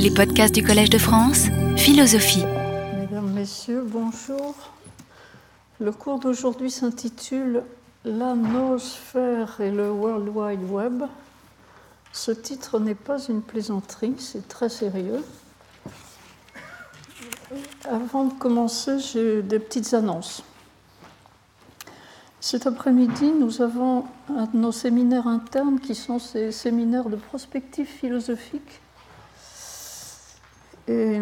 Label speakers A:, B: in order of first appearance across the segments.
A: Les podcasts du Collège de France, philosophie.
B: Mesdames, Messieurs, bonjour. Le cours d'aujourd'hui s'intitule La noosphère et le World Wide Web. Ce titre n'est pas une plaisanterie, c'est très sérieux. Avant de commencer, j'ai des petites annonces. Cet après-midi, nous avons un de nos séminaires internes qui sont ces séminaires de prospective philosophique. Et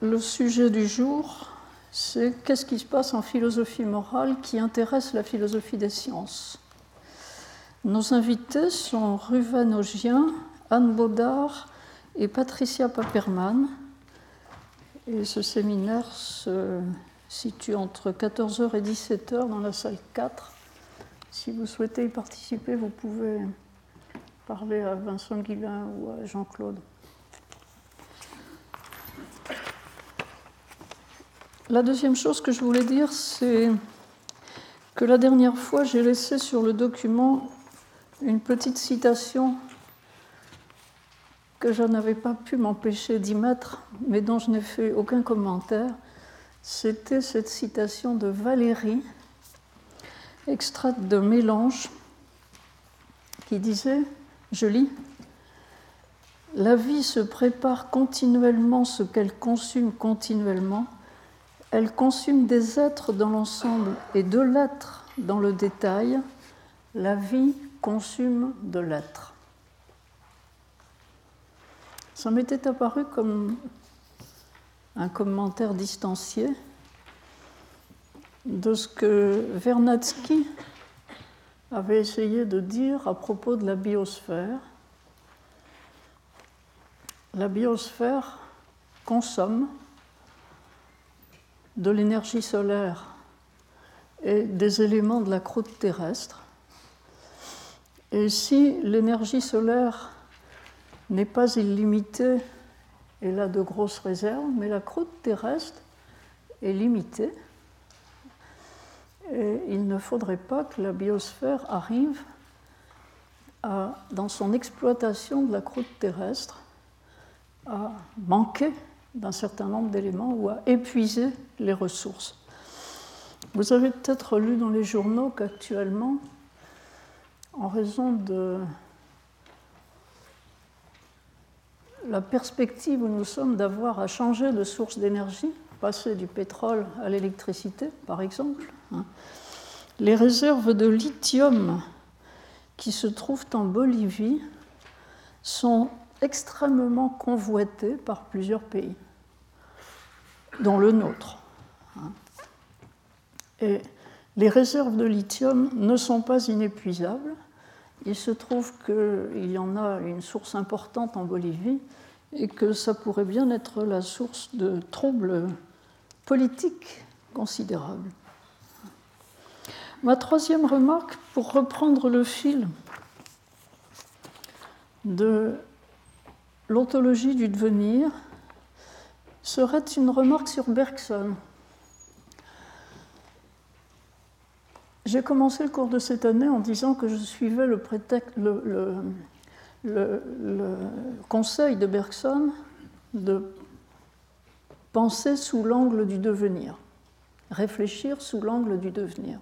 B: le sujet du jour, c'est qu'est-ce qui se passe en philosophie morale qui intéresse la philosophie des sciences. Nos invités sont Ruven Ogien, Anne Baudard et Patricia Paperman. Et ce séminaire se situe entre 14h et 17h dans la salle 4. Si vous souhaitez y participer, vous pouvez parler à Vincent Guillain ou à Jean-Claude. La deuxième chose que je voulais dire, c'est que la dernière fois, j'ai laissé sur le document une petite citation que je n'avais pas pu m'empêcher d'y mettre, mais dont je n'ai fait aucun commentaire. C'était cette citation de Valérie, extraite de Mélange, qui disait, je lis, La vie se prépare continuellement ce qu'elle consume continuellement elle consume des êtres dans l'ensemble et de l'être dans le détail. La vie consume de l'être. Ça m'était apparu comme un commentaire distancié de ce que Vernadsky avait essayé de dire à propos de la biosphère. La biosphère consomme de l'énergie solaire et des éléments de la croûte terrestre. Et si l'énergie solaire n'est pas illimitée, elle a de grosses réserves, mais la croûte terrestre est limitée. Et il ne faudrait pas que la biosphère arrive dans son exploitation de la croûte terrestre à manquer d'un certain nombre d'éléments ou à épuiser les ressources. Vous avez peut-être lu dans les journaux qu'actuellement, en raison de la perspective où nous sommes d'avoir à changer de source d'énergie, passer du pétrole à l'électricité, par exemple, hein, les réserves de lithium qui se trouvent en Bolivie sont extrêmement convoitées par plusieurs pays dans le nôtre. Hein. Et les réserves de lithium ne sont pas inépuisables. Il se trouve qu'il y en a une source importante en Bolivie et que ça pourrait bien être la source de troubles politiques considérables. Ma troisième remarque, pour reprendre le fil de l'ontologie du devenir, serait une remarque sur Bergson. J'ai commencé le cours de cette année en disant que je suivais le, conseil de Bergson de penser sous l'angle du devenir, réfléchir sous l'angle du devenir.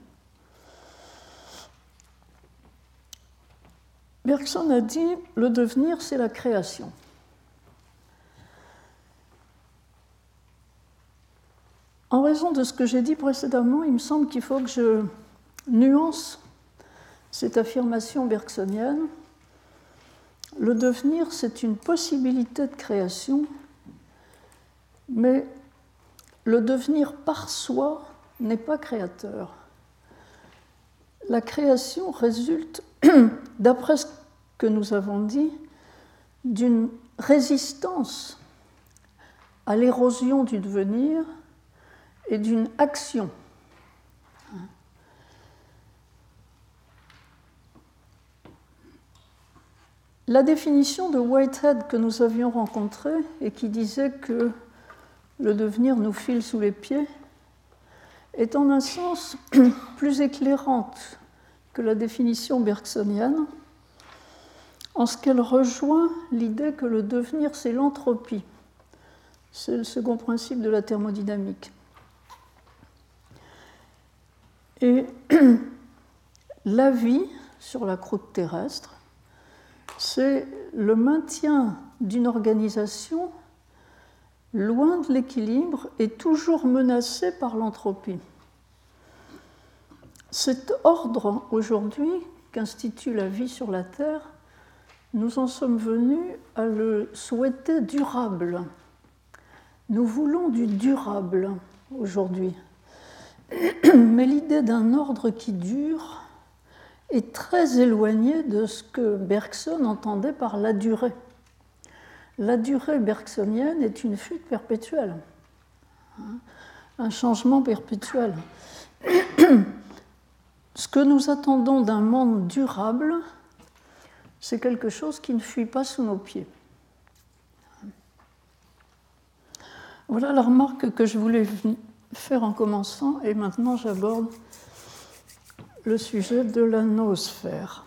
B: Bergson a dit le devenir, c'est la création. En raison de ce que j'ai dit précédemment, il me semble qu'il faut que je nuance cette affirmation bergsonienne. Le devenir, c'est une possibilité de création, mais le devenir par soi n'est pas créateur. La création résulte, d'après ce que nous avons dit, d'une résistance à l'érosion du devenir et d'une action. La définition de Whitehead que nous avions rencontrée et qui disait que le devenir nous file sous les pieds est en un sens plus éclairante que la définition bergsonienne, en ce qu'elle rejoint l'idée que le devenir, c'est l'entropie. C'est le second principe de la thermodynamique. Et la vie sur la croûte terrestre, c'est le maintien d'une organisation loin de l'équilibre et toujours menacée par l'entropie. Cet ordre aujourd'hui qu'institue la vie sur la Terre, nous en sommes venus à le souhaiter durable. Nous voulons du durable aujourd'hui. Mais l'idée d'un ordre qui dure est très éloignée de ce que Bergson entendait par la durée. La durée bergsonienne est une fuite perpétuelle, hein, un changement perpétuel. Ce que nous attendons d'un monde durable, c'est quelque chose qui ne fuit pas sous nos pieds. Voilà la remarque que je voulais faire en commençant, et maintenant j'aborde le sujet de la noosphère.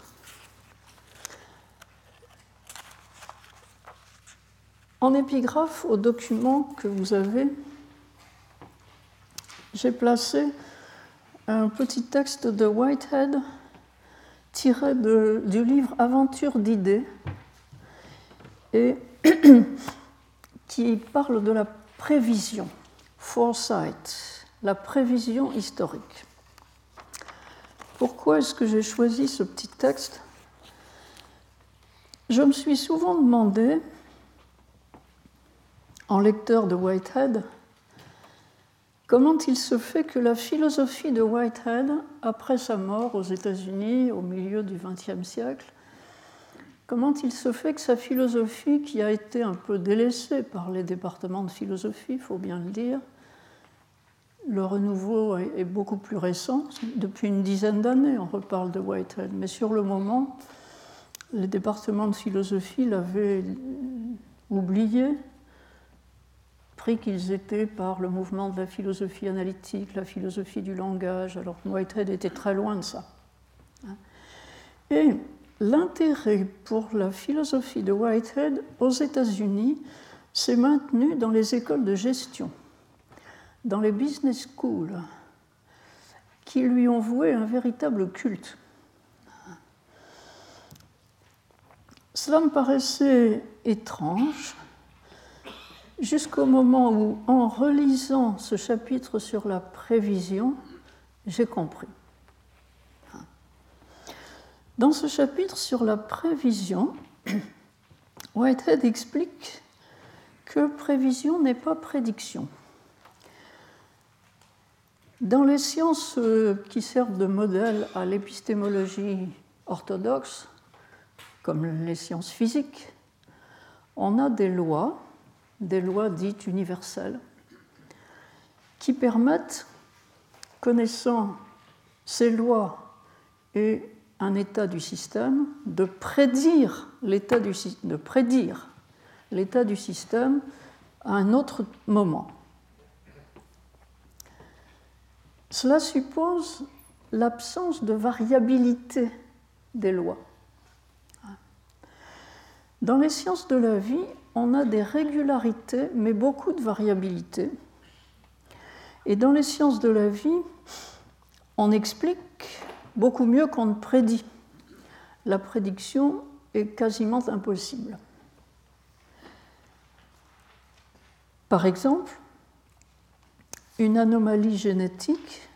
B: En épigraphe au document que vous avez, j'ai placé un petit texte de Whitehead tiré du livre Aventure d'idées et qui parle de la prévision, foresight, la prévision historique. Pourquoi est-ce que j'ai choisi ce petit texte? Je me suis souvent demandé, en lecteur de Whitehead, Comment il se fait que la philosophie de Whitehead, après sa mort aux États-Unis au milieu du XXe siècle, comment il se fait que sa philosophie, qui a été un peu délaissée par les départements de philosophie, il faut bien le dire, le renouveau est beaucoup plus récent, depuis une dizaine d'années on reparle de Whitehead, mais sur le moment, les départements de philosophie l'avaient oublié, pris qu'ils étaient par le mouvement de la philosophie analytique, la philosophie du langage, alors que Whitehead était très loin de ça. Et l'intérêt pour la philosophie de Whitehead aux États-Unis s'est maintenu dans les écoles de gestion, dans les business schools, qui lui ont voué un véritable culte. Cela me paraissait étrange jusqu'au moment où, en relisant ce chapitre sur la prévision, j'ai compris. Dans ce chapitre sur la prévision, Whitehead explique que prévision n'est pas prédiction. Dans les sciences qui servent de modèle à l'épistémologie orthodoxe, comme les sciences physiques, on a des lois des lois dites universelles, qui permettent, connaissant ces lois et un état du système, de prédire l'état du, de prédire l'état du système à un autre moment. Cela suppose l'absence de variabilité des lois. Dans les sciences de la vie, on a des régularités, mais beaucoup de variabilité. Et dans les sciences de la vie, on explique beaucoup mieux qu'on ne prédit. La prédiction est quasiment impossible. Par exemple, une anomalie génétique,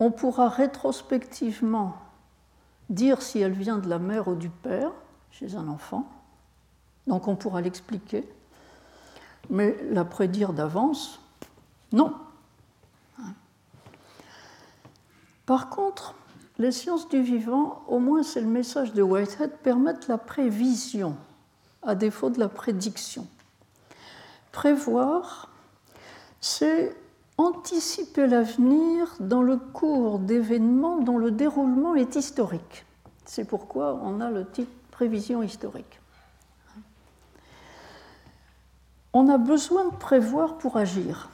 B: on pourra rétrospectivement dire si elle vient de la mère ou du père chez un enfant, donc on pourra l'expliquer, mais la prédire d'avance, non. Par contre, les sciences du vivant, au moins c'est le message de Whitehead, permettent la prévision, à défaut de la prédiction. Prévoir, c'est anticiper l'avenir dans le cours d'événements dont le déroulement est historique. C'est pourquoi on a le titre prévision historique. On a besoin de prévoir pour agir.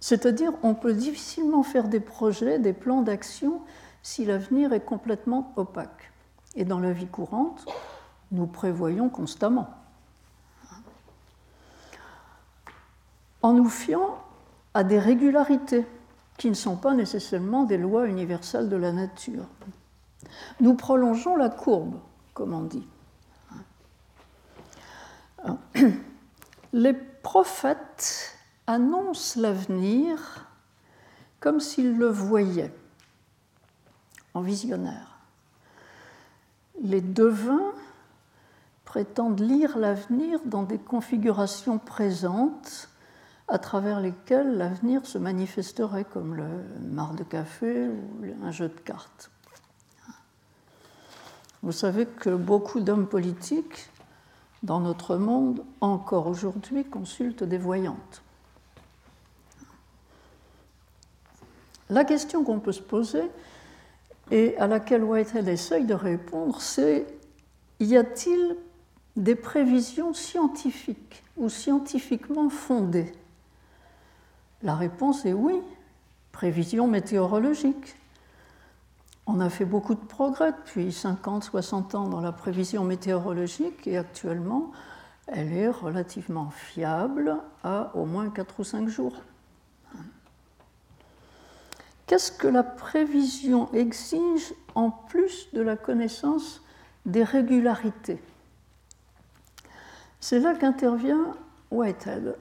B: C'est-à-dire, on peut difficilement faire des projets, des plans d'action, si l'avenir est complètement opaque. Et dans la vie courante, nous prévoyons constamment. En nous fiant à des régularités qui ne sont pas nécessairement des lois universelles de la nature. Nous prolongeons la courbe, comme on dit. Les prophètes annoncent l'avenir comme s'ils le voyaient, en visionnaire. Les devins prétendent lire l'avenir dans des configurations présentes à travers lesquelles l'avenir se manifesterait comme le mar de café ou un jeu de cartes. Vous savez que beaucoup d'hommes politiques dans notre monde, encore aujourd'hui, consultent des voyantes. La question qu'on peut se poser et à laquelle Whitehead essaye de répondre, c'est y a-t-il des prévisions scientifiques ou scientifiquement fondées La réponse est oui, prévisions météorologiques. On a fait beaucoup de progrès depuis 50, 60 ans dans la prévision météorologique et actuellement, elle est relativement fiable à au moins 4 ou 5 jours. Qu'est-ce que la prévision exige en plus de la connaissance des régularités? C'est là qu'intervient Whitehead.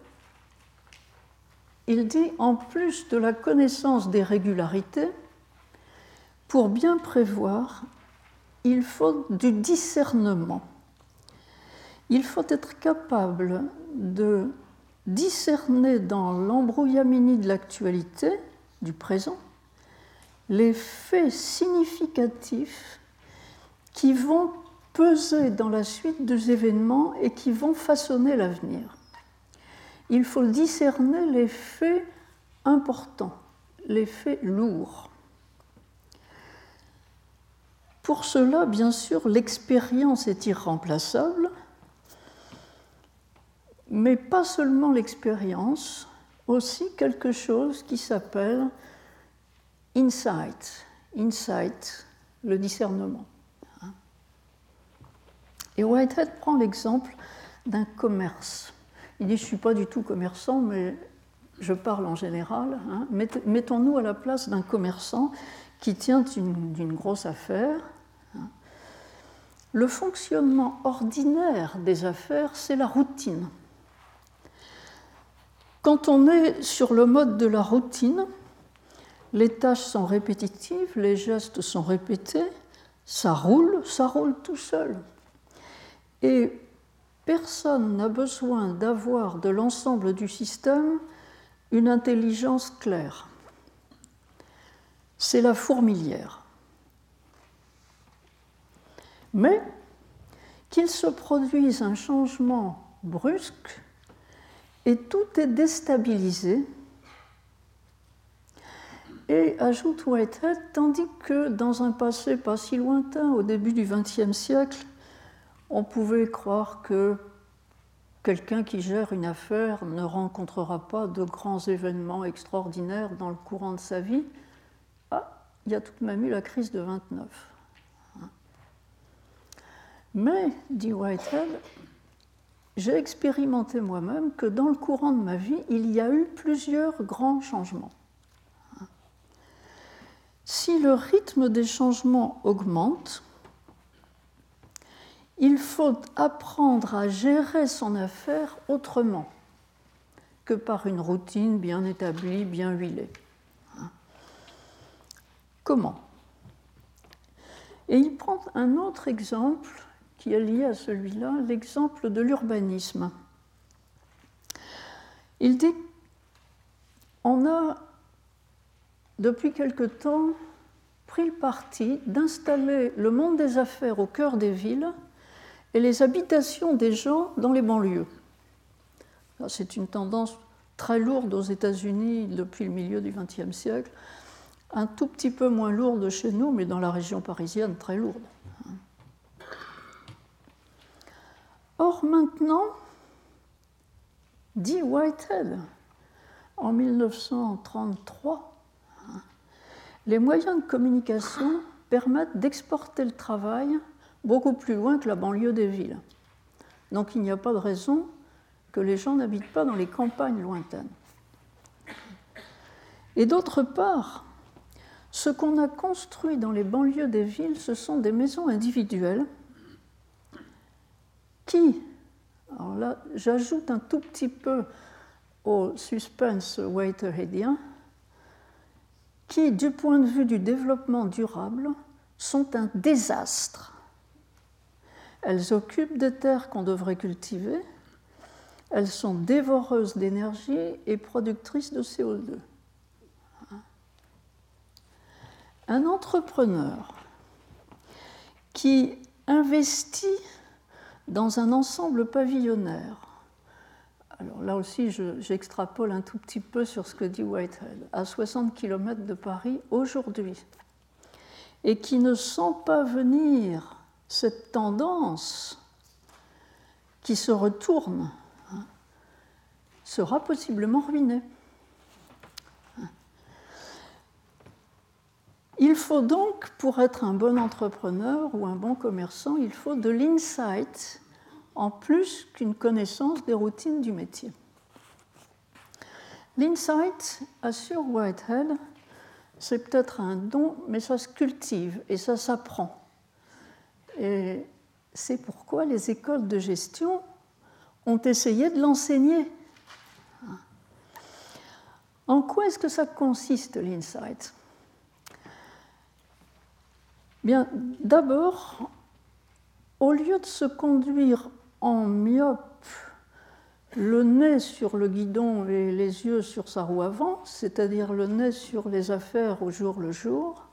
B: Il dit en plus de la connaissance des régularités, pour bien prévoir, il faut du discernement. Il faut être capable de discerner dans l'embrouillamini de l'actualité, du présent, les faits significatifs qui vont peser dans la suite des événements et qui vont façonner l'avenir. Il faut discerner les faits importants, les faits lourds. Pour cela, bien sûr, l'expérience est irremplaçable, mais pas seulement l'expérience, aussi quelque chose qui s'appelle insight, insight, le discernement. Et Whitehead prend l'exemple d'un commerce. Il dit, je ne suis pas du tout commerçant, mais je parle en général. Hein. Mettons-nous à la place d'un commerçant qui tient d'une grosse affaire le fonctionnement ordinaire des affaires, c'est la routine. Quand on est sur le mode de la routine, les tâches sont répétitives, les gestes sont répétés, ça roule, ça roule tout seul. Et personne n'a besoin d'avoir de l'ensemble du système une intelligence claire. C'est la fourmilière mais qu'il se produise un changement brusque et tout est déstabilisé. Et ajoute Whitehead, tandis que dans un passé pas si lointain, au début du XXe siècle, on pouvait croire que quelqu'un qui gère une affaire ne rencontrera pas de grands événements extraordinaires dans le courant de sa vie. Ah, il y a tout de même eu la crise de 29. Mais, dit Whitehead, j'ai expérimenté moi-même que dans le courant de ma vie, il y a eu plusieurs grands changements. Si le rythme des changements augmente, il faut apprendre à gérer son affaire autrement que par une routine bien établie, bien huilée. Comment? Et il prend un autre exemple qui est lié à celui-là, l'exemple de l'urbanisme. Il dit on a, depuis quelque temps, pris le parti d'installer le monde des affaires au cœur des villes et les habitations des gens dans les banlieues. C'est une tendance très lourde aux États-Unis depuis le milieu du XXe siècle, un tout petit peu moins lourde chez nous, mais dans la région parisienne très lourde. Or maintenant, dit Whitehead en 1933, les moyens de communication permettent d'exporter le travail beaucoup plus loin que la banlieue des villes. Donc il n'y a pas de raison que les gens n'habitent pas dans les campagnes lointaines. Et d'autre part, ce qu'on a construit dans les banlieues des villes, ce sont des maisons individuelles qui, alors là j'ajoute un tout petit peu au suspense waiterheadien, qui, du point de vue du développement durable, sont un désastre. Elles occupent des terres qu'on devrait cultiver, elles sont dévoreuses d'énergie et productrices de CO2. Un entrepreneur qui investit dans un ensemble pavillonnaire, alors là aussi j'extrapole un tout petit peu sur ce que dit Whitehead, à 60 km de Paris aujourd'hui, et qui ne sent pas venir cette tendance qui se retourne hein, sera possiblement ruinée. Il faut donc, pour être un bon entrepreneur ou un bon commerçant, il faut de l'insight en plus qu'une connaissance des routines du métier. L'insight, assure Whitehead, c'est peut-être un don, mais ça se cultive et ça s'apprend. Et c'est pourquoi les écoles de gestion ont essayé de l'enseigner. En quoi est-ce que ça consiste, l'insight? Bien, d'abord, au lieu de se conduire en myope, le nez sur le guidon et les yeux sur sa roue avant, c'est-à-dire le nez sur les affaires au jour le jour,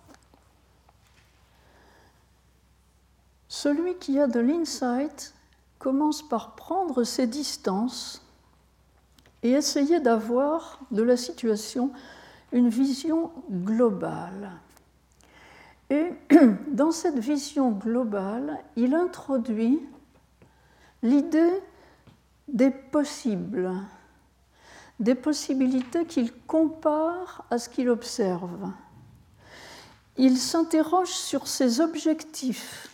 B: celui qui a de l'insight commence par prendre ses distances et essayer d'avoir de la situation une vision globale. Et dans cette vision globale, il introduit l'idée des possibles, des possibilités qu'il compare à ce qu'il observe. Il s'interroge sur ses objectifs.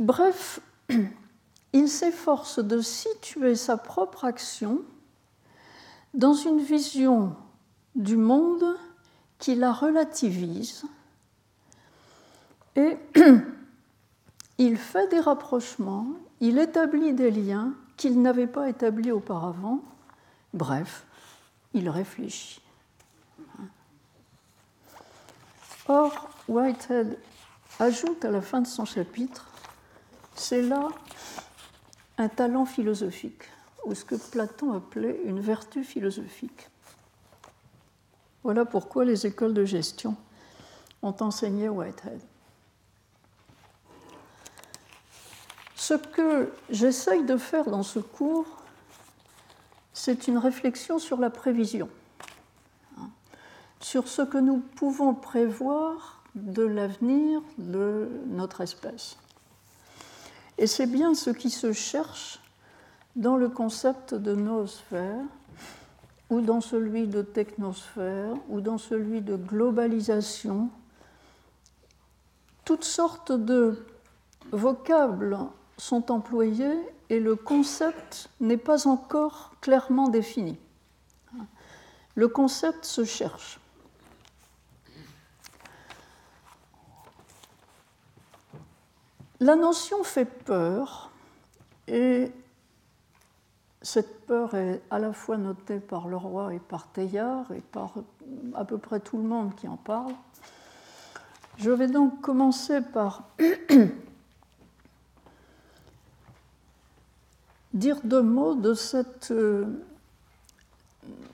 B: Bref, il s'efforce de situer sa propre action dans une vision du monde qui la relativise et il fait des rapprochements, il établit des liens qu'il n'avait pas établis auparavant. Bref, il réfléchit. Or, Whitehead ajoute à la fin de son chapitre, c'est là un talent philosophique, ou ce que Platon appelait une vertu philosophique. Voilà pourquoi les écoles de gestion ont enseigné Whitehead. Ce que j'essaye de faire dans ce cours, c'est une réflexion sur la prévision, hein, sur ce que nous pouvons prévoir de l'avenir de notre espèce. Et c'est bien ce qui se cherche dans le concept de noosphère, ou dans celui de technosphère, ou dans celui de globalisation, toutes sortes de vocables sont employés et le concept n'est pas encore clairement défini. Le concept se cherche. La notion fait peur et cette peur est à la fois notée par le roi et par Teilhard et par à peu près tout le monde qui en parle. Je vais donc commencer par dire deux mots de cette,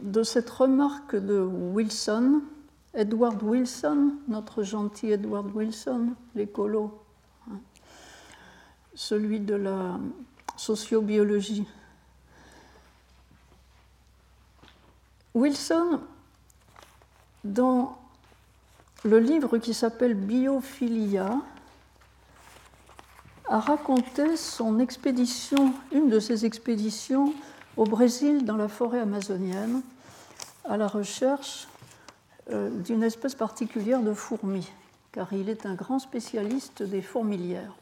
B: de cette remarque de Wilson, Edward Wilson, notre gentil Edward Wilson, l'écolo, celui de la sociobiologie. Wilson, dans le livre qui s'appelle Biophilia, a raconté son expédition, une de ses expéditions au Brésil dans la forêt amazonienne, à la recherche euh, d'une espèce particulière de fourmis, car il est un grand spécialiste des fourmilières.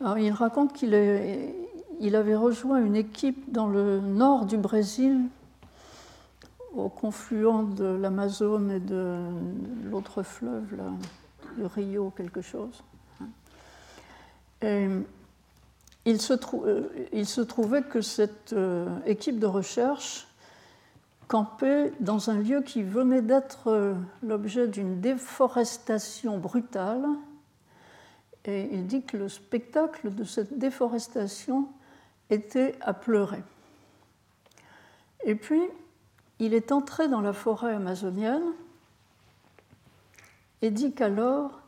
B: Il raconte qu'il avait rejoint une équipe dans le nord du Brésil, au confluent de l'Amazone et de l'autre fleuve, du Rio, quelque chose. Et il, se euh, il se trouvait que cette euh, équipe de recherche campait dans un lieu qui venait d'être euh, l'objet d'une déforestation brutale. Et il dit que le spectacle de cette déforestation était à pleurer. Et puis, il est entré dans la forêt amazonienne et dit qu'alors,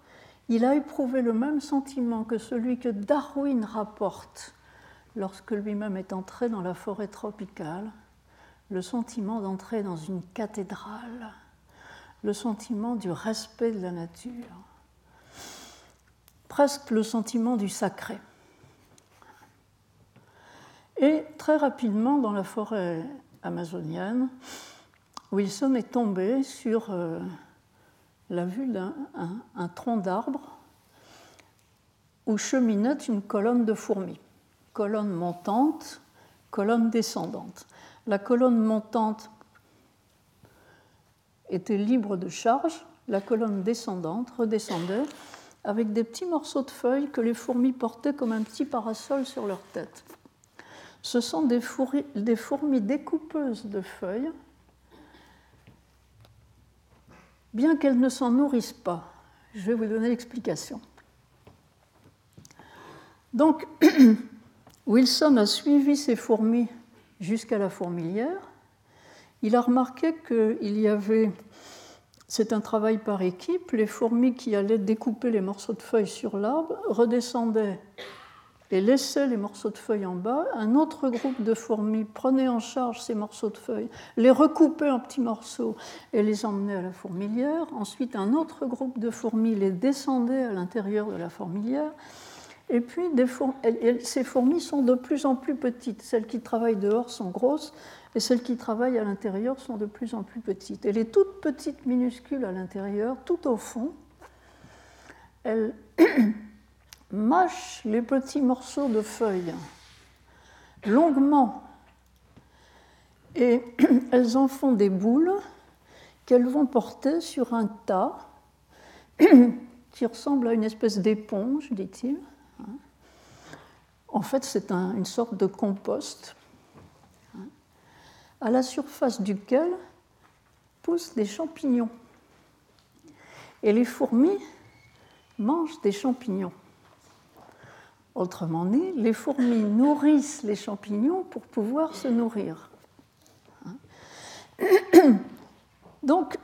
B: il a éprouvé le même sentiment que celui que Darwin rapporte lorsque lui-même est entré dans la forêt tropicale, le sentiment d'entrer dans une cathédrale, le sentiment du respect de la nature, presque le sentiment du sacré. Et très rapidement, dans la forêt amazonienne, Wilson est tombé sur euh, la vue d'un tronc d'arbre où cheminait une colonne de fourmis, colonne montante, colonne descendante. La colonne montante était libre de charge, la colonne descendante redescendait avec des petits morceaux de feuilles que les fourmis portaient comme un petit parasol sur leur tête. Ce sont des fourmis, découpeuses de feuilles, bien qu'elles ne s'en nourrissent pas. Je vais vous donner l'explication. Donc, Wilson a suivi ces fourmis jusqu'à la fourmilière, il a remarqué qu'il y avait, c'est un travail par équipe, les fourmis qui allaient découper les morceaux de feuilles sur l'arbre redescendaient et laissaient les morceaux de feuilles en bas. Un autre groupe de fourmis prenait en charge ces morceaux de feuilles, les recoupait en petits morceaux et les emmenait à la fourmilière. Ensuite, un autre groupe de fourmis les descendait à l'intérieur de la fourmilière. Et puis, ces fourmis sont de plus en plus petites. Celles qui travaillent dehors sont grosses et celles qui travaillent à l'intérieur sont de plus en plus petites. Et les toutes petites, minuscules à l'intérieur, tout au fond, elles mâchent les petits morceaux de feuilles longuement et elles en font des boules qu'elles vont porter sur un tas qui ressemble à une espèce d'éponge, dit-il. En fait, c'est une sorte de compost à la surface duquel poussent des champignons. Et les fourmis mangent des champignons. Autrement dit, les fourmis nourrissent les champignons pour pouvoir se nourrir. Donc,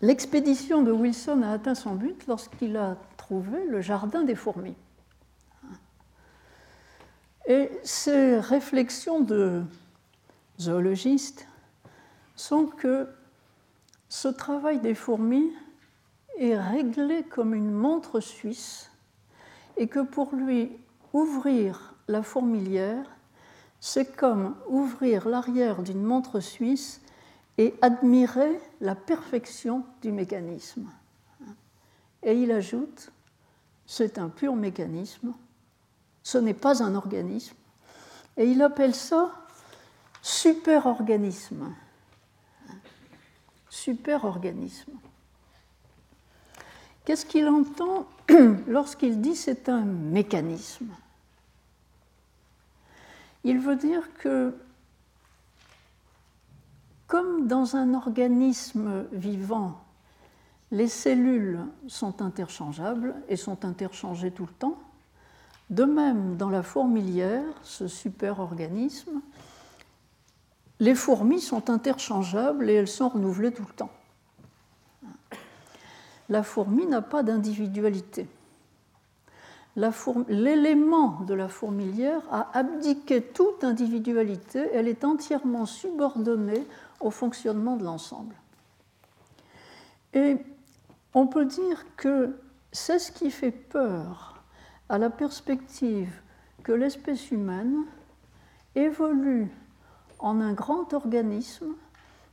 B: l'expédition de Wilson a atteint son but lorsqu'il a trouvé le jardin des fourmis. Et ces réflexions de zoologistes sont que ce travail des fourmis est réglé comme une montre suisse et que pour lui, ouvrir la fourmilière, c'est comme ouvrir l'arrière d'une montre suisse et admirer la perfection du mécanisme. Et il ajoute, c'est un pur mécanisme ce n'est pas un organisme. Et il appelle ça superorganisme. Superorganisme. Qu'est-ce qu'il entend lorsqu'il dit c'est un mécanisme? Il veut dire que comme dans un organisme vivant, les cellules sont interchangeables et sont interchangées tout le temps, de même, dans la fourmilière, ce superorganisme, les fourmis sont interchangeables et elles sont renouvelées tout le temps. La fourmi n'a pas d'individualité. L'élément de la fourmilière a abdiqué toute individualité, elle est entièrement subordonnée au fonctionnement de l'ensemble. Et on peut dire que c'est ce qui fait peur à la perspective que l'espèce humaine évolue en un grand organisme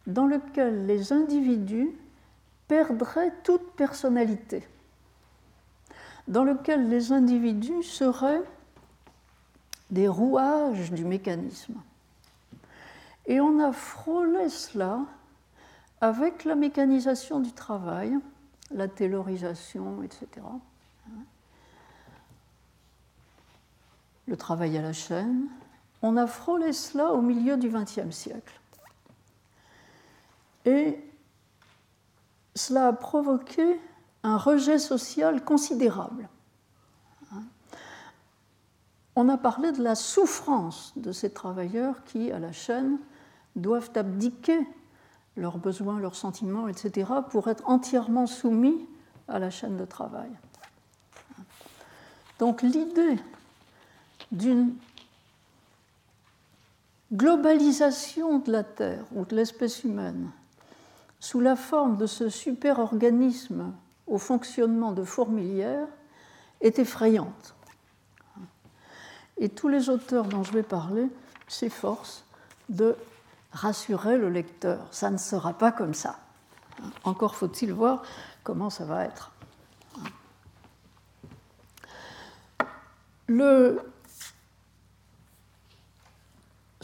B: dans lequel les individus perdraient toute personnalité, dans lequel les individus seraient des rouages du mécanisme. Et on a frôlé cela avec la mécanisation du travail, la taylorisation, etc. Le travail à la chaîne. On a frôlé cela au milieu du XXe siècle. Et cela a provoqué un rejet social considérable. On a parlé de la souffrance de ces travailleurs qui, à la chaîne, doivent abdiquer leurs besoins, leurs sentiments, etc., pour être entièrement soumis à la chaîne de travail. Donc l'idée d'une globalisation de la Terre ou de l'espèce humaine sous la forme de ce super-organisme au fonctionnement de fourmilière est effrayante. Et tous les auteurs dont je vais parler s'efforcent de rassurer le lecteur. Ça ne sera pas comme ça. Encore faut-il voir comment ça va être. Le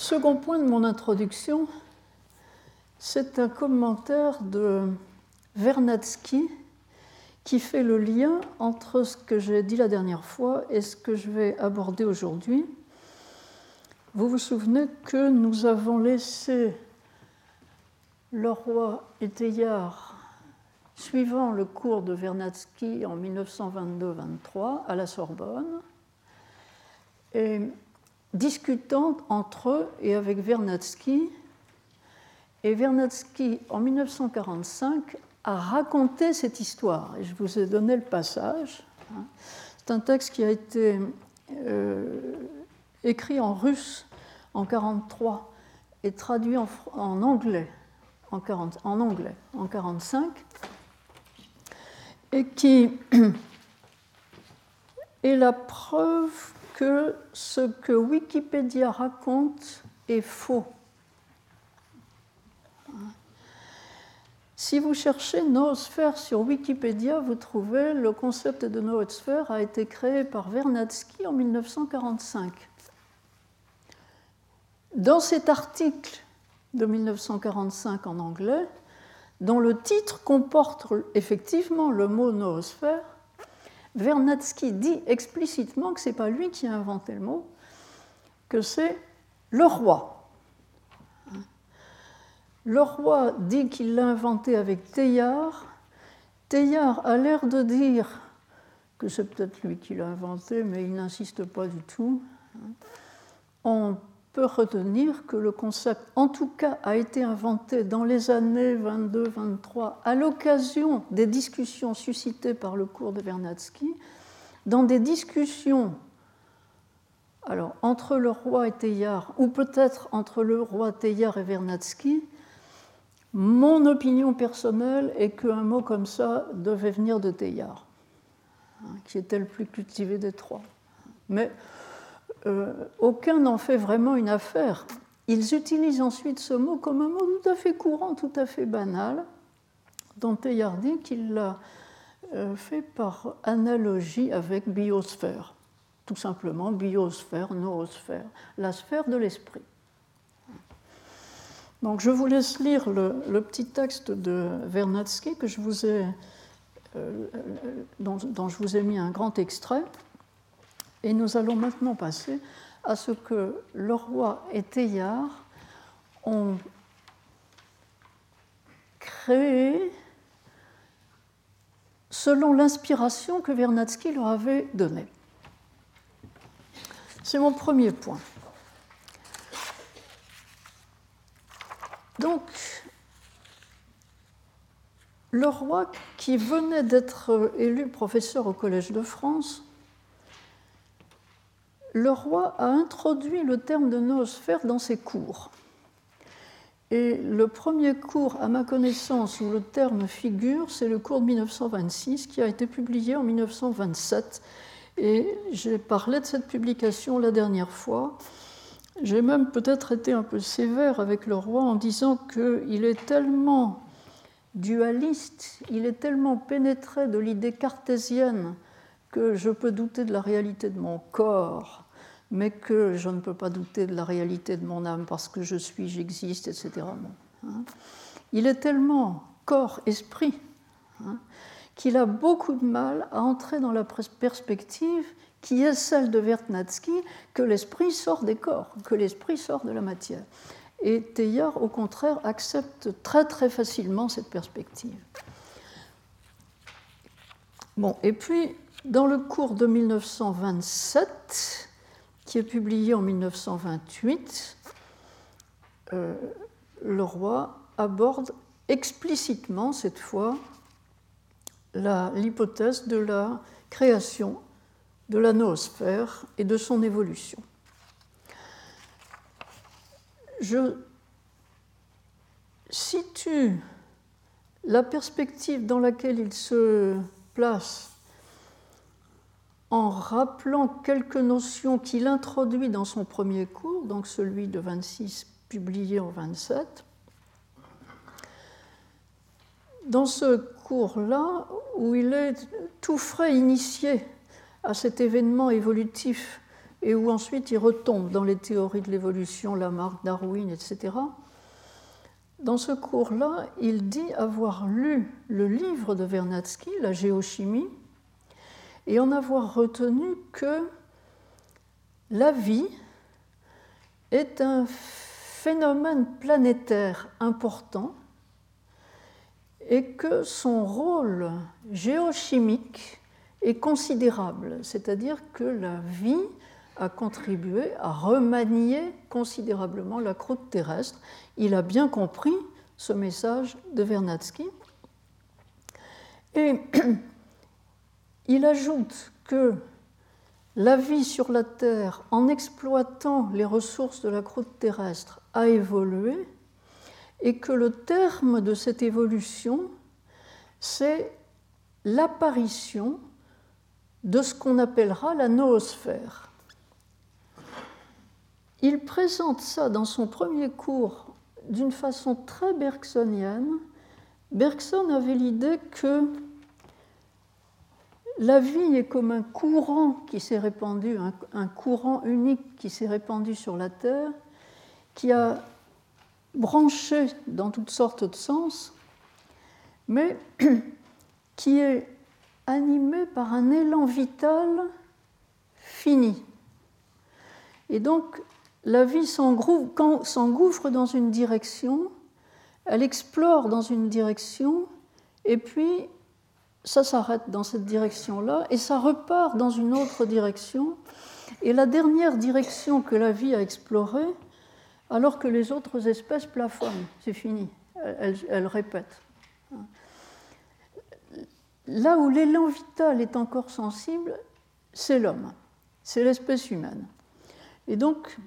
B: second point de mon introduction, c'est un commentaire de Vernadsky qui fait le lien entre ce que j'ai dit la dernière fois et ce que je vais aborder aujourd'hui. Vous vous souvenez que nous avons laissé le roi et suivant le cours de Vernadsky en 1922-23 à la Sorbonne, et discutant entre eux et avec Vernadsky. Et Vernadsky, en 1945, a raconté cette histoire. Et je vous ai donné le passage. C'est un texte qui a été euh, écrit en russe en 1943 et traduit en, anglais en, 40, en anglais en 45 et qui est la preuve que ce que Wikipédia raconte est faux. Si vous cherchez noosphère sur Wikipédia, vous trouvez le concept de noosphère a été créé par Vernadsky en 1945. Dans cet article de 1945 en anglais, dont le titre comporte effectivement le mot noosphère, Vernadsky dit explicitement que ce n'est pas lui qui a inventé le mot, que c'est le roi. Le roi dit qu'il l'a inventé avec Teilhard. Teilhard a l'air de dire que c'est peut-être lui qui l'a inventé, mais il n'insiste pas du tout. Peut retenir que le concept, en tout cas, a été inventé dans les années 22-23 à l'occasion des discussions suscitées par le cours de Vernadsky, dans des discussions alors, entre le roi et Teilhard, ou peut-être entre le roi Teilhard et Vernadsky, mon opinion personnelle est qu'un mot comme ça devait venir de Teilhard, hein, qui était le plus cultivé des trois. Mais euh, aucun n'en fait vraiment une affaire. Ils utilisent ensuite ce mot comme un mot tout à fait courant, tout à fait banal, dont Teilhard dit qu'il l'a euh, fait par analogie avec biosphère. Tout simplement, biosphère, noosphère, la sphère de l'esprit. Donc je vous laisse lire le, petit texte de Vernadsky que je vous ai, euh, dont, je vous ai mis un grand extrait. Et nous allons maintenant passer à ce que le roi et Teilhard ont créé selon l'inspiration que Vernadsky leur avait donnée. C'est mon premier point. Donc, le roi qui venait d'être élu professeur au Collège de France le roi a introduit le terme de noosphère dans ses cours. Et le premier cours, à ma connaissance, où le terme figure, c'est le cours de 1926 qui a été publié en 1927. Et j'ai parlé de cette publication la dernière fois. j'ai même peut-être été un peu sévère avec le roi en disant qu'il est tellement dualiste, il est tellement pénétré de l'idée cartésienne que je peux douter de la réalité de mon corps, mais que je ne peux pas douter de la réalité de mon âme parce que je suis, j'existe, etc. Hein. Il est tellement corps-esprit hein, qu'il a beaucoup de mal à entrer dans la perspective qui est celle de Vertnatsky, que l'esprit sort des corps, que l'esprit sort de la matière. Et Teilhard, au contraire, accepte très très facilement cette perspective. Bon, et puis, dans le cours de 1927, qui est publié en 1928, euh, le roi aborde explicitement, cette fois, l'hypothèse de la création de la noosphère et de son évolution. Je situe la perspective dans laquelle il se place en rappelant quelques notions qu'il introduit dans son premier cours, donc celui de 26 publié en 27. Dans ce cours-là, où il est tout frais initié à cet événement évolutif et où ensuite il retombe dans les théories de l'évolution, Lamarck, Darwin, etc. Dans ce cours-là, il dit avoir lu le livre de Vernadsky, La géochimie, et en avoir retenu que la vie est un phénomène planétaire important et que son rôle géochimique est considérable, c'est-à-dire que la vie a contribué à remanier considérablement la croûte terrestre. Il a bien compris ce message de Vernadsky. Et il ajoute que la vie sur la Terre, en exploitant les ressources de la croûte terrestre, a évolué et que le terme de cette évolution, c'est l'apparition de ce qu'on appellera la noosphère. Il présente ça dans son premier cours d'une façon très bergsonienne. Bergson avait l'idée que la vie est comme un courant qui s'est répandu, un, courant unique qui s'est répandu sur la Terre, qui a branché dans toutes sortes de sens, mais qui est animé par un élan vital fini. Et donc, la vie s'engouffre dans une direction, elle explore dans une direction, et puis ça s'arrête dans cette direction-là, et ça repart dans une autre direction. Et la dernière direction que la vie a explorée, alors que les autres espèces plafonnent, c'est fini, elle, elle répète. Là où l'élan vital est encore sensible, c'est l'homme, c'est l'espèce humaine. Et donc,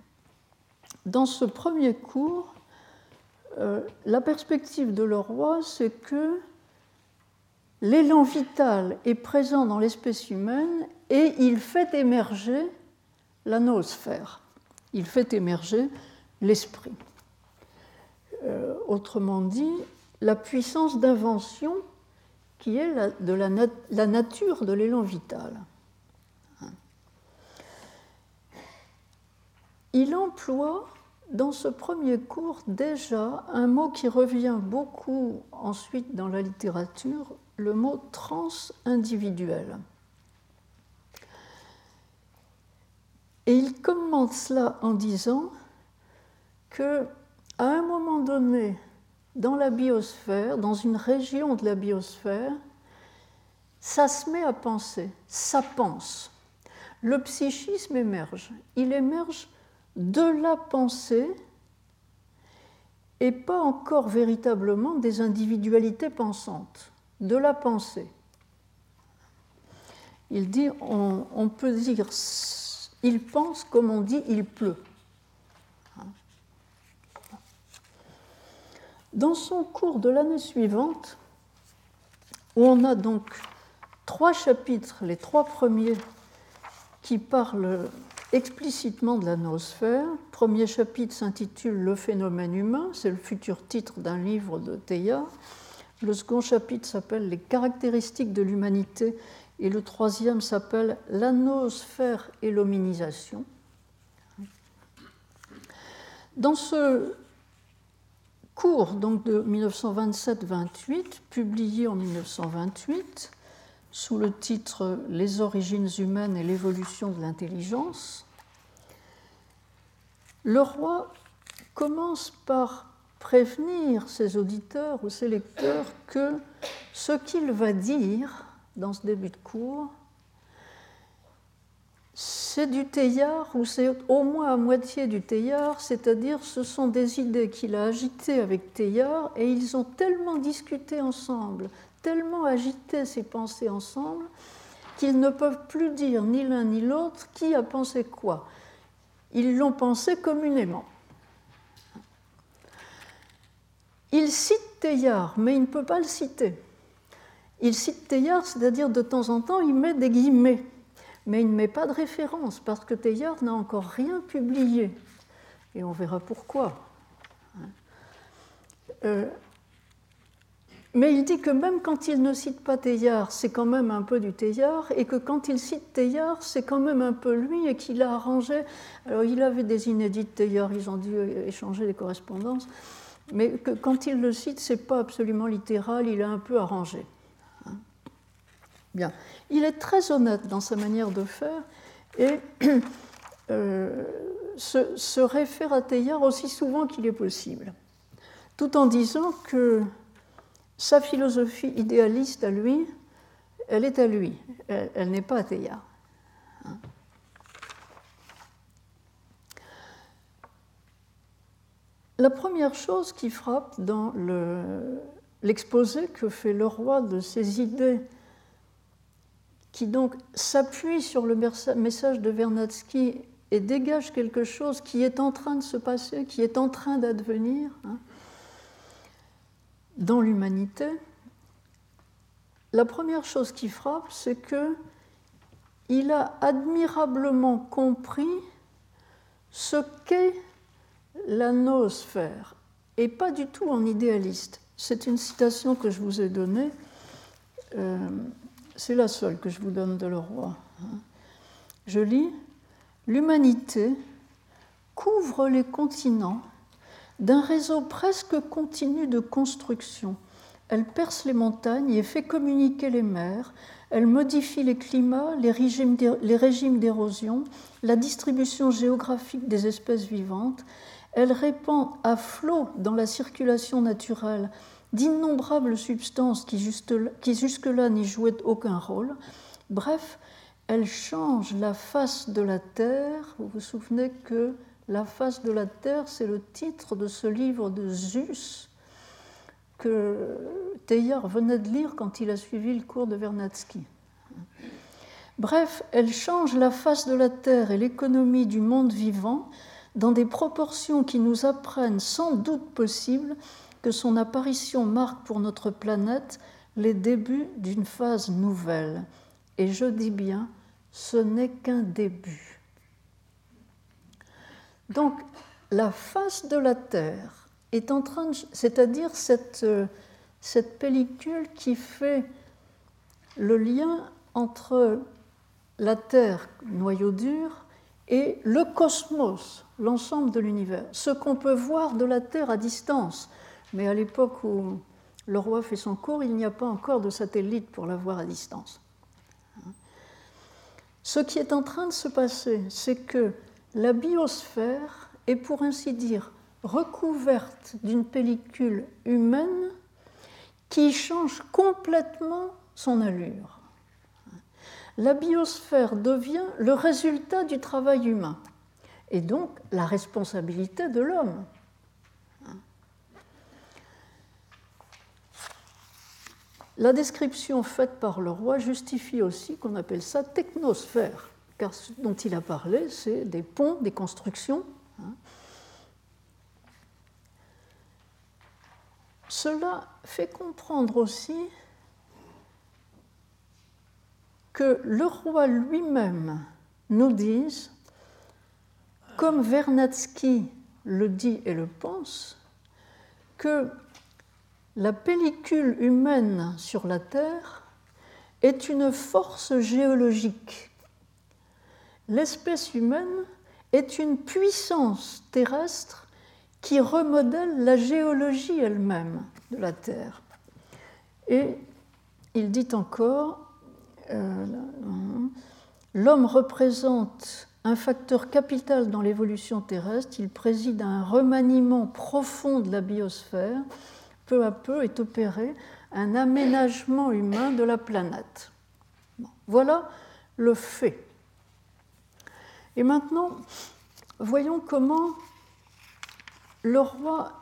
B: dans ce premier cours, euh, la perspective de Leroy, c'est que l'élan vital est présent dans l'espèce humaine et il fait émerger la noosphère, il fait émerger l'esprit. Euh, autrement dit, la puissance d'invention qui est de la nature de l'élan vital. Il emploie dans ce premier cours déjà un mot qui revient beaucoup ensuite dans la littérature, le mot trans-individuel. Et il commente cela en disant que à un moment donné, dans la biosphère, dans une région de la biosphère, ça se met à penser, ça pense. Le psychisme émerge. Il émerge de la pensée et pas encore véritablement des individualités pensantes, de la pensée. Il dit, on, peut dire, il pense comme on dit, il pleut. Dans son cours de l'année suivante, où on a donc trois chapitres, les trois premiers qui parlent explicitement de la noosphère. Premier chapitre s'intitule Le phénomène humain, c'est le futur titre d'un livre de Teilhard. Le second chapitre s'appelle Les caractéristiques de l'humanité et le troisième s'appelle La noosphère et l'hominisation. Dans ce cours donc de 1927-28, publié en 1928, sous le titre Les origines humaines et l'évolution de l'intelligence, le roi commence par prévenir ses auditeurs ou ses lecteurs que ce qu'il va dire dans ce début de cours, c'est du théillard, ou c'est au moins à moitié du théillard, c'est-à-dire ce sont des idées qu'il a agitées avec Teilhard et ils ont tellement discuté ensemble, tellement agité ces pensées ensemble qu'ils ne peuvent plus dire ni l'un ni l'autre qui a pensé quoi. Ils l'ont pensé communément. Il cite Teilhard, mais il ne peut pas le citer. Il cite Teilhard, c'est-à-dire de temps en temps, il met des guillemets, mais il ne met pas de référence parce que Teilhard n'a encore rien publié. Et on verra pourquoi. Euh, mais il dit que même quand il ne cite pas Teilhard, c'est quand même un peu du Teilhard, et que quand il cite Teilhard, c'est quand même un peu lui, et qu'il a arrangé. Alors il avait des inédits de ils ont dû échanger des correspondances, mais quand il le cite, c'est pas absolument littéral, il a un peu arrangé. Hein. Bien. Il est très honnête dans sa manière de faire, et euh, se, se réfère à Teilhard aussi souvent qu'il est possible, tout en disant que sa philosophie idéaliste à lui, elle est à lui, elle, n'est pas à Teilhard. Hein. La première chose qui frappe dans l'exposé que fait le roi de ces idées, qui donc s'appuie sur le message de Vernadsky et dégage quelque chose qui est en train de se passer, qui est en train d'advenir, hein, dans l'humanité, la première chose qui frappe, c'est que il a admirablement compris ce qu'est la noosphère, et pas du tout en idéaliste. C'est une citation que je vous ai donnée, euh, c'est la seule que je vous donne de le roi. Hein. Je lis L'humanité couvre les continents d'un réseau presque continu de construction. Elle perce les montagnes et fait communiquer les mers, elle modifie les climats, les régimes d'érosion, la distribution géographique des espèces vivantes, elle répand à flot dans la circulation naturelle d'innombrables substances qui jusque-là n'y jouaient aucun rôle. Bref, elle change la face de la Terre. Vous vous souvenez que la face de la Terre, c'est le titre de ce livre de Zeus que Teilhard venait de lire quand il a suivi le cours de Vernadsky. Bref, elle change la face de la Terre et l'économie du monde vivant dans des proportions qui nous apprennent sans doute possible que son apparition marque pour notre planète les débuts d'une phase nouvelle. Et je dis bien, ce n'est qu'un début. Donc, la face de la Terre est en train de. C'est-à-dire cette, euh, cette pellicule qui fait le lien entre la Terre, noyau dur, et le cosmos, l'ensemble de l'univers. Ce qu'on peut voir de la Terre à distance. Mais à l'époque où le roi fait son cours, il n'y a pas encore de satellite pour la voir à distance. Ce qui est en train de se passer, c'est que la biosphère est pour ainsi dire recouverte d'une pellicule humaine qui change complètement son allure. La biosphère devient le résultat du travail humain et donc la responsabilité de l'homme. La description faite par le roi justifie aussi qu'on appelle ça technosphère car ce dont il a parlé, c'est des ponts, des constructions. Hein. Cela fait comprendre aussi que le roi lui-même nous dise comme Vernadsky le dit et le pense, que la pellicule humaine sur la Terre est une force géologique. L'espèce humaine est une puissance terrestre qui remodèle la géologie elle-même de la Terre. Et il dit encore, euh, l'homme représente un facteur capital dans l'évolution terrestre, il préside à un remaniement profond de la biosphère, peu à peu est opéré un aménagement humain de la planète. voilà le fait. Et maintenant, voyons comment le roi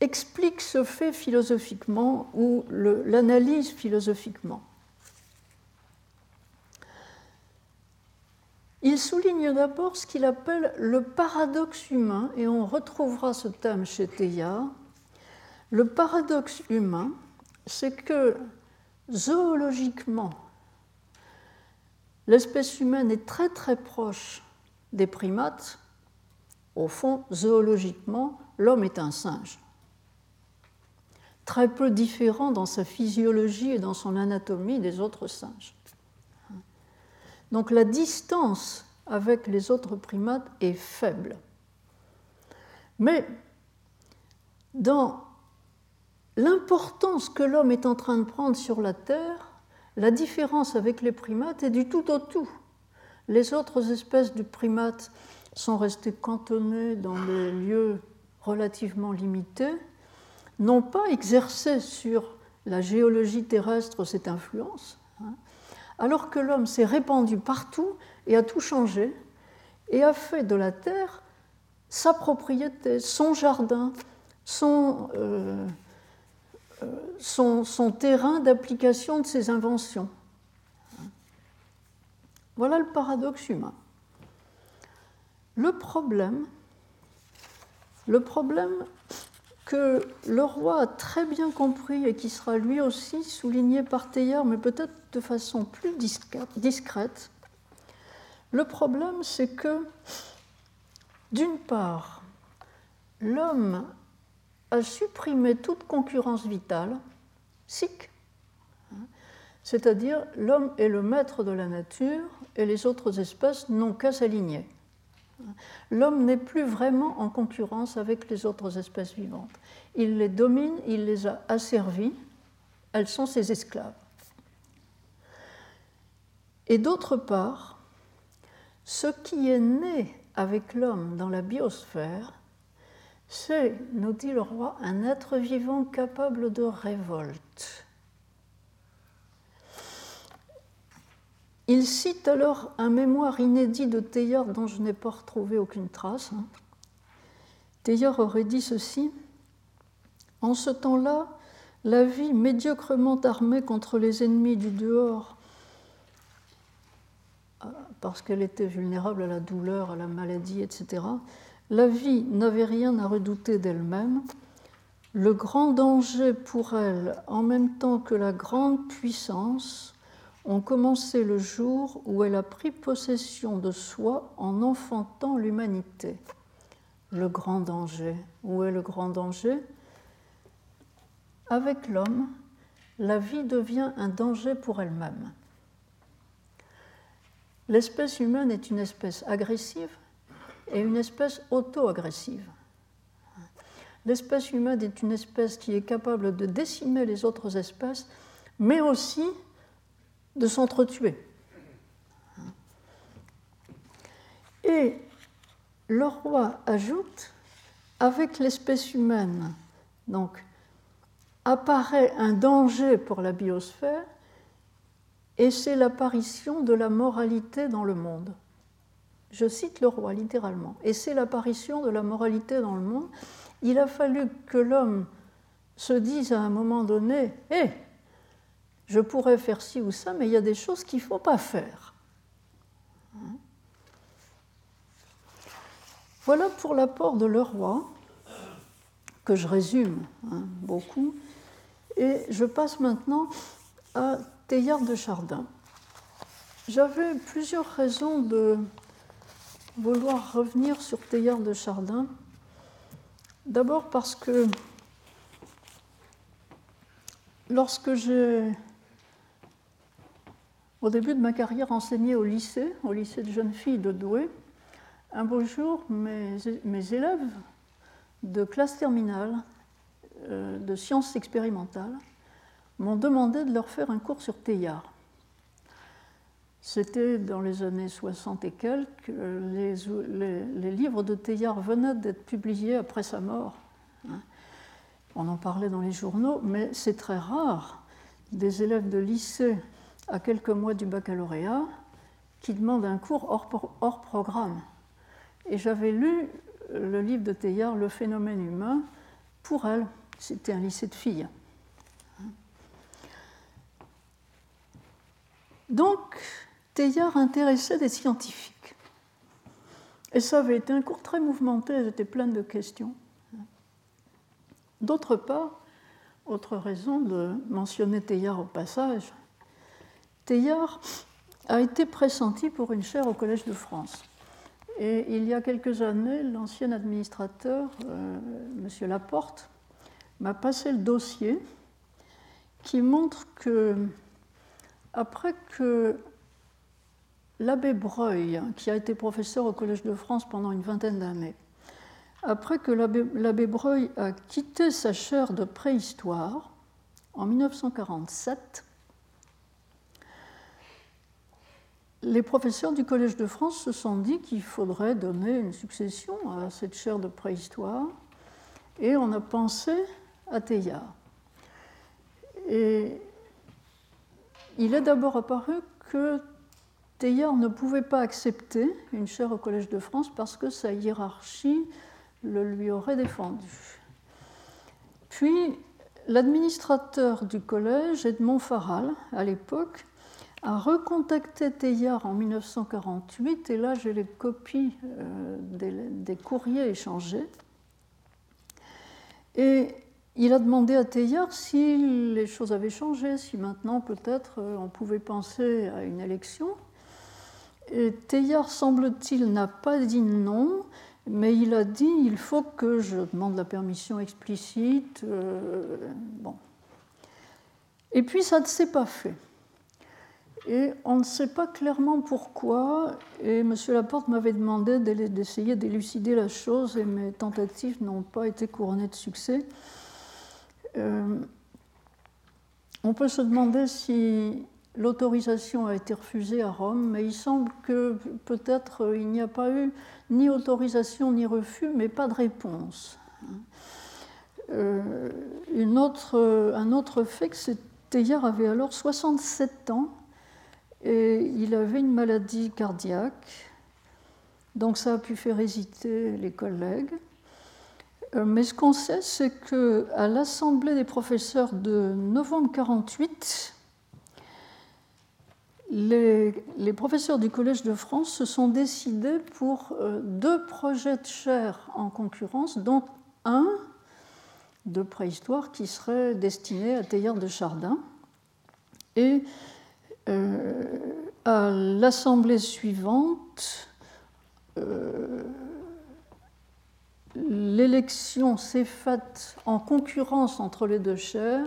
B: explique ce fait philosophiquement ou l'analyse philosophiquement. Il souligne d'abord ce qu'il appelle le paradoxe humain, et on retrouvera ce thème chez Teilhard. Le paradoxe humain, c'est que zoologiquement, l'espèce humaine est très très proche des primates. Au fond, zoologiquement, l'homme est un singe. Très peu différent dans sa physiologie et dans son anatomie des autres singes. Donc la distance avec les autres primates est faible. Mais dans l'importance que l'homme est en train de prendre sur la Terre, la différence avec les primates est du tout au tout. Les autres espèces de primates sont restées cantonnées dans des lieux relativement limités, n'ont pas exercé sur la géologie terrestre cette influence, alors que l'homme s'est répandu partout et a tout changé et a fait de la terre sa propriété, son jardin, son, euh, euh, terrain d'application de ses inventions. Voilà le paradoxe humain. Le problème, le problème que le roi a très bien compris et qui sera lui aussi souligné par Teilhard, mais peut-être de façon plus discrète. Le problème, c'est que, d'une part, l'homme a supprimé toute concurrence vitale, sic, hein, c'est-à-dire l'homme est le maître de la nature et les autres espèces n'ont qu'à s'aligner l'homme n'est plus vraiment en concurrence avec les autres espèces vivantes. Il les domine, il les a asservies, elles sont ses esclaves. Et d'autre part, ce qui est né avec l'homme dans la biosphère, c'est, nous dit le roi, un être vivant capable de révolte. Il cite alors un mémoire inédit de Teilhard dont je n'ai pas retrouvé aucune trace. Hein. Teilhard aurait dit ceci En ce temps-là, la vie médiocrement armée contre les ennemis du dehors, euh, parce qu'elle était vulnérable à la douleur, à la maladie, etc., la vie n'avait rien à redouter d'elle-même. Le grand danger pour elle, en même temps que la grande puissance, ont commencé le jour où elle a pris possession de soi en enfantant l'humanité. Le grand danger. Où est le grand danger? Avec l'homme, la vie devient un danger pour elle-même. L'espèce humaine est une espèce agressive et une espèce auto-agressive. L'espèce humaine est une espèce qui est capable de décimer les autres espèces, mais aussi de s'entretuer. Et le roi ajoute, avec l'espèce humaine, donc, apparaît un danger pour la biosphère, et c'est l'apparition de la moralité dans le monde. Je cite le roi littéralement. Et c'est l'apparition de la moralité dans le monde. Il a fallu que l'homme se dise à un moment donné, hé, je pourrais faire ci ou ça, mais il y a des choses qu'il ne faut pas faire. Voilà pour l'apport de roi que je résume hein, beaucoup. Et je passe maintenant à Teilhard de Chardin. J'avais plusieurs raisons de vouloir revenir sur Teilhard de Chardin. D'abord parce que lorsque j'ai, au début de ma carrière, enseigné au lycée, au lycée de jeunes filles de Douai, un beau jour, mes, élèves de classe terminale euh, de sciences expérimentales m'ont demandé de leur faire un cours sur Teilhard. C'était dans les années 60 et quelques, les, les, livres de Teilhard venaient d'être publiés après sa mort. Hein. On en parlait dans les journaux, mais c'est très rare des élèves de lycée à quelques mois du baccalauréat qui demandent un cours hors, hors programme. Et j'avais lu le livre de Teilhard, Le phénomène humain, pour elle. C'était un lycée de filles. Donc, Teilhard intéressait des scientifiques. Et ça avait été un cours très mouvementé, elles étaient pleines de questions. D'autre part, autre raison de mentionner Teilhard au passage, Teilhard a été pressenti pour une chaire au Collège de France. Et il y a quelques années, l'ancien administrateur, euh, M. Laporte, m'a passé le dossier qui montre que, après que l'abbé Breuil, qui a été professeur au Collège de France pendant une vingtaine d'années, après que l'abbé Breuil a quitté sa chaire de préhistoire en 1947, les professeurs du Collège de France se sont dit qu'il faudrait donner une succession à cette chaire de préhistoire, et on a pensé à Teilhard. Et il est d'abord apparu que Teilhard ne pouvait pas accepter une chaire au Collège de France parce que sa hiérarchie le lui aurait défendu. Puis, l'administrateur du collège, Edmond Faral, à l'époque, a recontacté Teilhard en 1948, et là j'ai les copies euh, des, courriers échangés. Et il a demandé à Teilhard si les choses avaient changé, si maintenant peut-être euh, on pouvait penser à une élection. Et Teilhard, semble-t-il, n'a pas dit non, mais il a dit il faut que je demande la permission explicite. Euh, bon. Et puis ça ne s'est pas fait. Et on ne sait pas clairement pourquoi. Et M. Laporte m'avait demandé d'essayer d'élucider la chose, et mes tentatives n'ont pas été couronnées de succès. Euh, on peut se demander si l'autorisation a été refusée à Rome, mais il semble que peut-être il n'y a pas eu ni autorisation ni refus, mais pas de réponse. Euh, un autre fait, que Teilhard avait alors 67 ans et il avait une maladie cardiaque, donc ça a pu faire hésiter les collègues. Euh, mais ce qu'on sait, c'est qu'à l'Assemblée des professeurs de novembre 48, les, professeurs du Collège de France se sont décidés pour euh, deux projets de chaire en concurrence, dont un de préhistoire qui serait destiné à Teilhard de Chardin. Et à l'assemblée suivante, l'élection s'est faite en concurrence entre les deux chaires,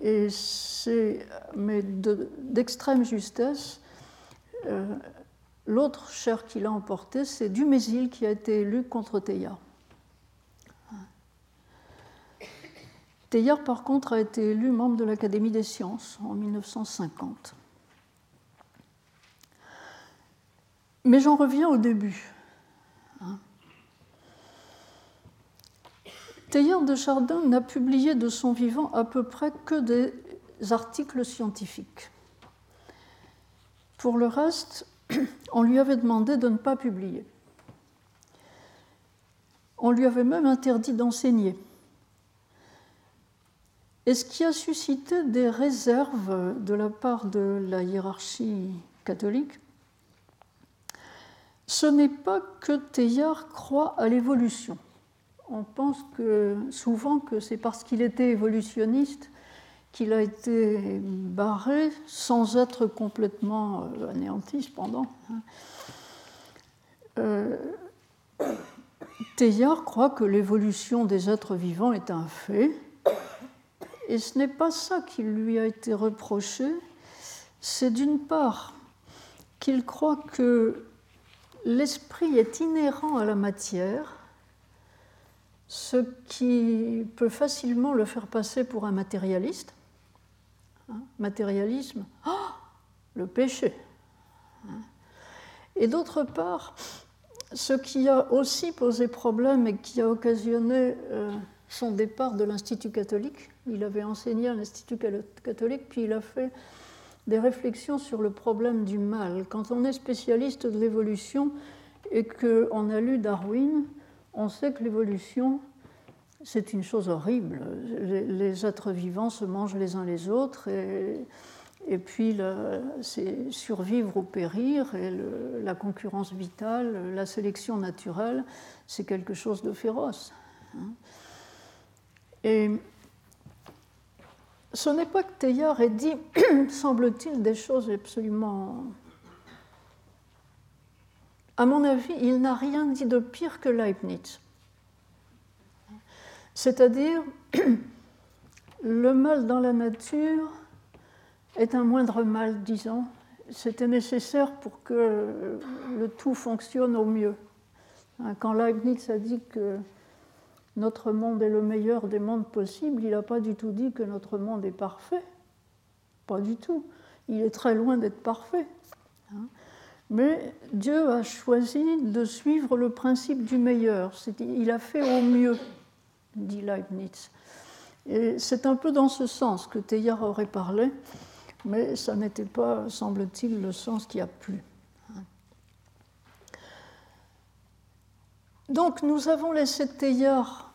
B: et c'est, mais d'extrême justesse, euh, l'autre chaire qui l'a emporté, c'est Dumézil qui a été élu contre Teilhard. Teilhard, par contre, a été élu membre de l'Académie des sciences en 1950. Mais j'en reviens au début. Teilhard de Chardin n'a publié de son vivant à peu près que des articles scientifiques. Pour le reste, on lui avait demandé de ne pas publier. On lui avait même interdit d'enseigner. Et ce qui a suscité des réserves de la part de la hiérarchie catholique, ce n'est pas que Teilhard croit à l'évolution on pense souvent que c'est parce qu'il était évolutionniste qu'il a été barré sans être complètement euh, anéanti cependant. Hein. euh, croit que l'évolution des êtres vivants est un fait, et ce n'est pas ça qui lui a été reproché, c'est d'une part qu'il croit que l'esprit est inhérent à la matière, ce qui peut facilement le faire passer pour un matérialiste. Hein, matérialisme, oh, le péché. Hein. Et d'autre part, ce qui a aussi posé problème et qui a occasionné euh, son départ de l'Institut catholique, il avait enseigné à l'Institut catholique, puis il a fait des réflexions sur le problème du mal. Quand on est spécialiste de l'évolution et qu'on a lu Darwin, on sait que l'évolution, c'est une chose horrible. Les, êtres vivants se mangent les uns les autres et, puis c'est survivre ou périr et la concurrence vitale, la sélection naturelle, c'est quelque chose de féroce. Hein. Et ce n'est pas que Teilhard ait dit, semble-t-il, des choses absolument... À mon avis, il n'a rien dit de pire que Leibniz. C'est-à-dire, le mal dans la nature est un moindre mal, disons. C'était nécessaire pour que le tout fonctionne au mieux. Quand Leibniz a dit que notre monde est le meilleur des mondes possibles, il n'a pas du tout dit que notre monde est parfait. Pas du tout. Il est très loin d'être parfait. Hein. Mais Dieu a choisi de suivre le principe du meilleur. Il a fait au mieux, dit Leibniz. Et c'est un peu dans ce sens que Teilhard aurait parlé, mais ça n'était pas, semble-t-il, le sens qui a plu. Hein. Donc nous avons laissé Teilhard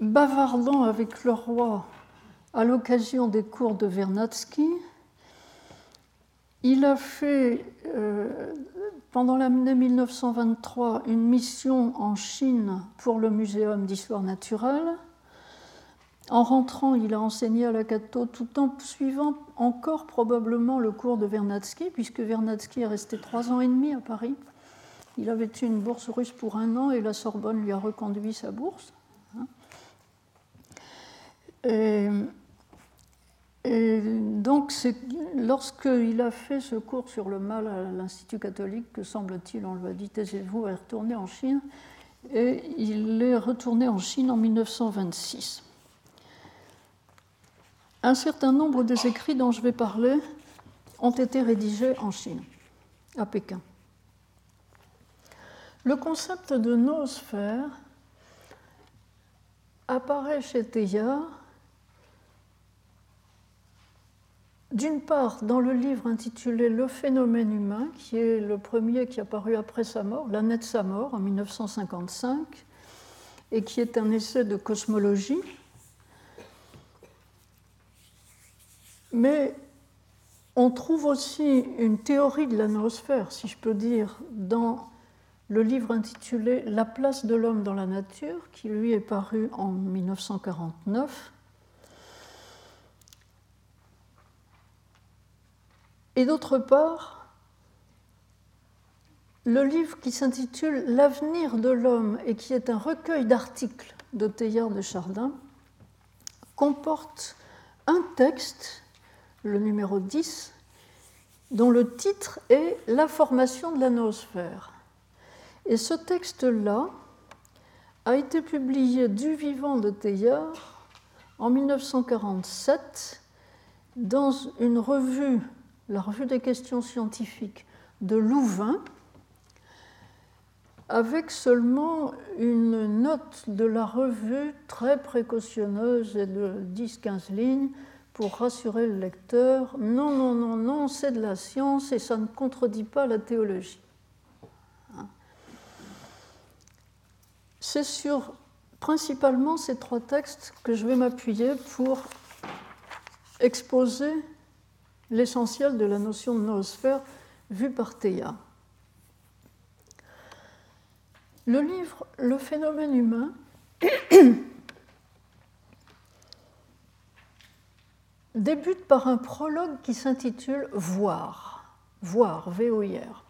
B: bavardant avec le roi à l'occasion des cours de Vernadsky. Il a fait, euh, pendant l'année 1923, une mission en Chine pour le Muséum d'histoire naturelle. En rentrant, il a enseigné à la Cato tout en suivant encore probablement le cours de Vernadsky, puisque Vernadsky est resté trois ans et demi à Paris. Il avait eu une bourse russe pour un an et la Sorbonne lui a reconduit sa bourse. Et, donc, lorsqu'il a fait ce cours sur le mal à l'Institut catholique, que semble-t-il, on lui a dit taisez-vous et retournez en Chine, et il est retourné en Chine en 1926. Un certain nombre des écrits dont je vais parler ont été rédigés en Chine, à Pékin. Le concept de noosphère apparaît chez Teilhard D'une part, dans le livre intitulé Le phénomène humain, qui est le premier qui a paru après sa mort, l'année de sa mort, en 1955, et qui est un essai de cosmologie. Mais on trouve aussi une théorie de la noosphère, si je peux dire, dans le livre intitulé La place de l'homme dans la nature, qui lui est paru en 1949 Et d'autre part, le livre qui s'intitule L'avenir de l'homme et qui est un recueil d'articles de Teilhard de Chardin comporte un texte, le numéro 10, dont le titre est La formation de la noosphère. Et ce texte-là a été publié du vivant de Teilhard en 1947 dans une revue la revue des questions scientifiques de Louvain, avec seulement une note de la revue très précautionneuse et de 10-15 lignes pour rassurer le lecteur. Non, non, non, non, c'est de la science et ça ne contredit pas la théologie. C'est sur principalement ces trois textes que je vais m'appuyer pour exposer l'essentiel de la notion de noosphère vue par Théa. Le livre Le phénomène humain débute par un prologue qui s'intitule Voir, voir, V-O-I-R.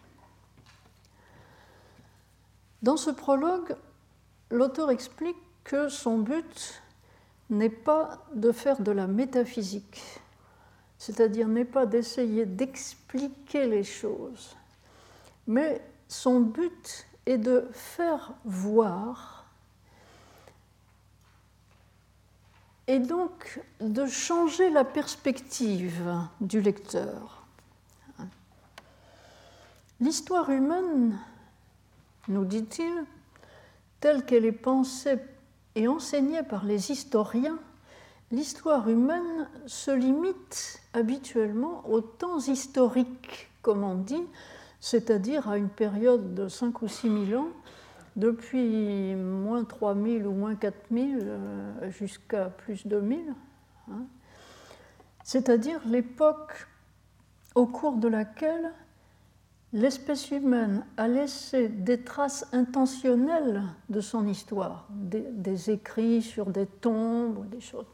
B: Dans ce prologue, l'auteur explique que son but n'est pas de faire de la métaphysique, c'est-à-dire n'est pas d'essayer d'expliquer les choses, mais son but est de faire voir et donc de changer la perspective du lecteur. L'histoire humaine, nous dit-il, telle qu'elle est pensée et enseignée par les historiens, l'histoire humaine se limite habituellement aux temps historiques, comme on dit, c'est-à-dire à une période de 5 ou 6 000 ans, depuis moins 3 000 ou moins 4 000 euh, jusqu'à plus de 1000, hein. c'est-à-dire l'époque au cours de laquelle l'espèce humaine a laissé des traces intentionnelles de son histoire, des, écrits sur des tombes, des choses.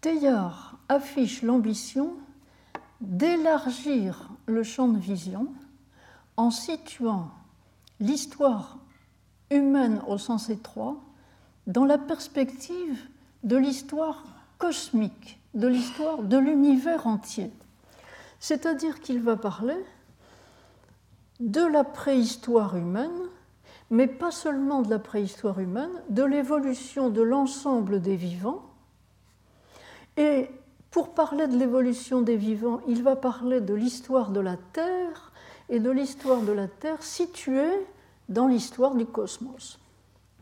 B: Teilhard affiche l'ambition d'élargir le champ de vision en situant l'histoire humaine au sens étroit dans la perspective de l'histoire cosmique, de l'histoire de l'univers entier. C'est-à-dire qu'il va parler de la préhistoire humaine, mais pas seulement de la préhistoire humaine, de l'évolution de l'ensemble des vivants. Et pour parler de l'évolution des vivants, il va parler de l'histoire de la Terre et de l'histoire de la Terre située dans l'histoire du cosmos.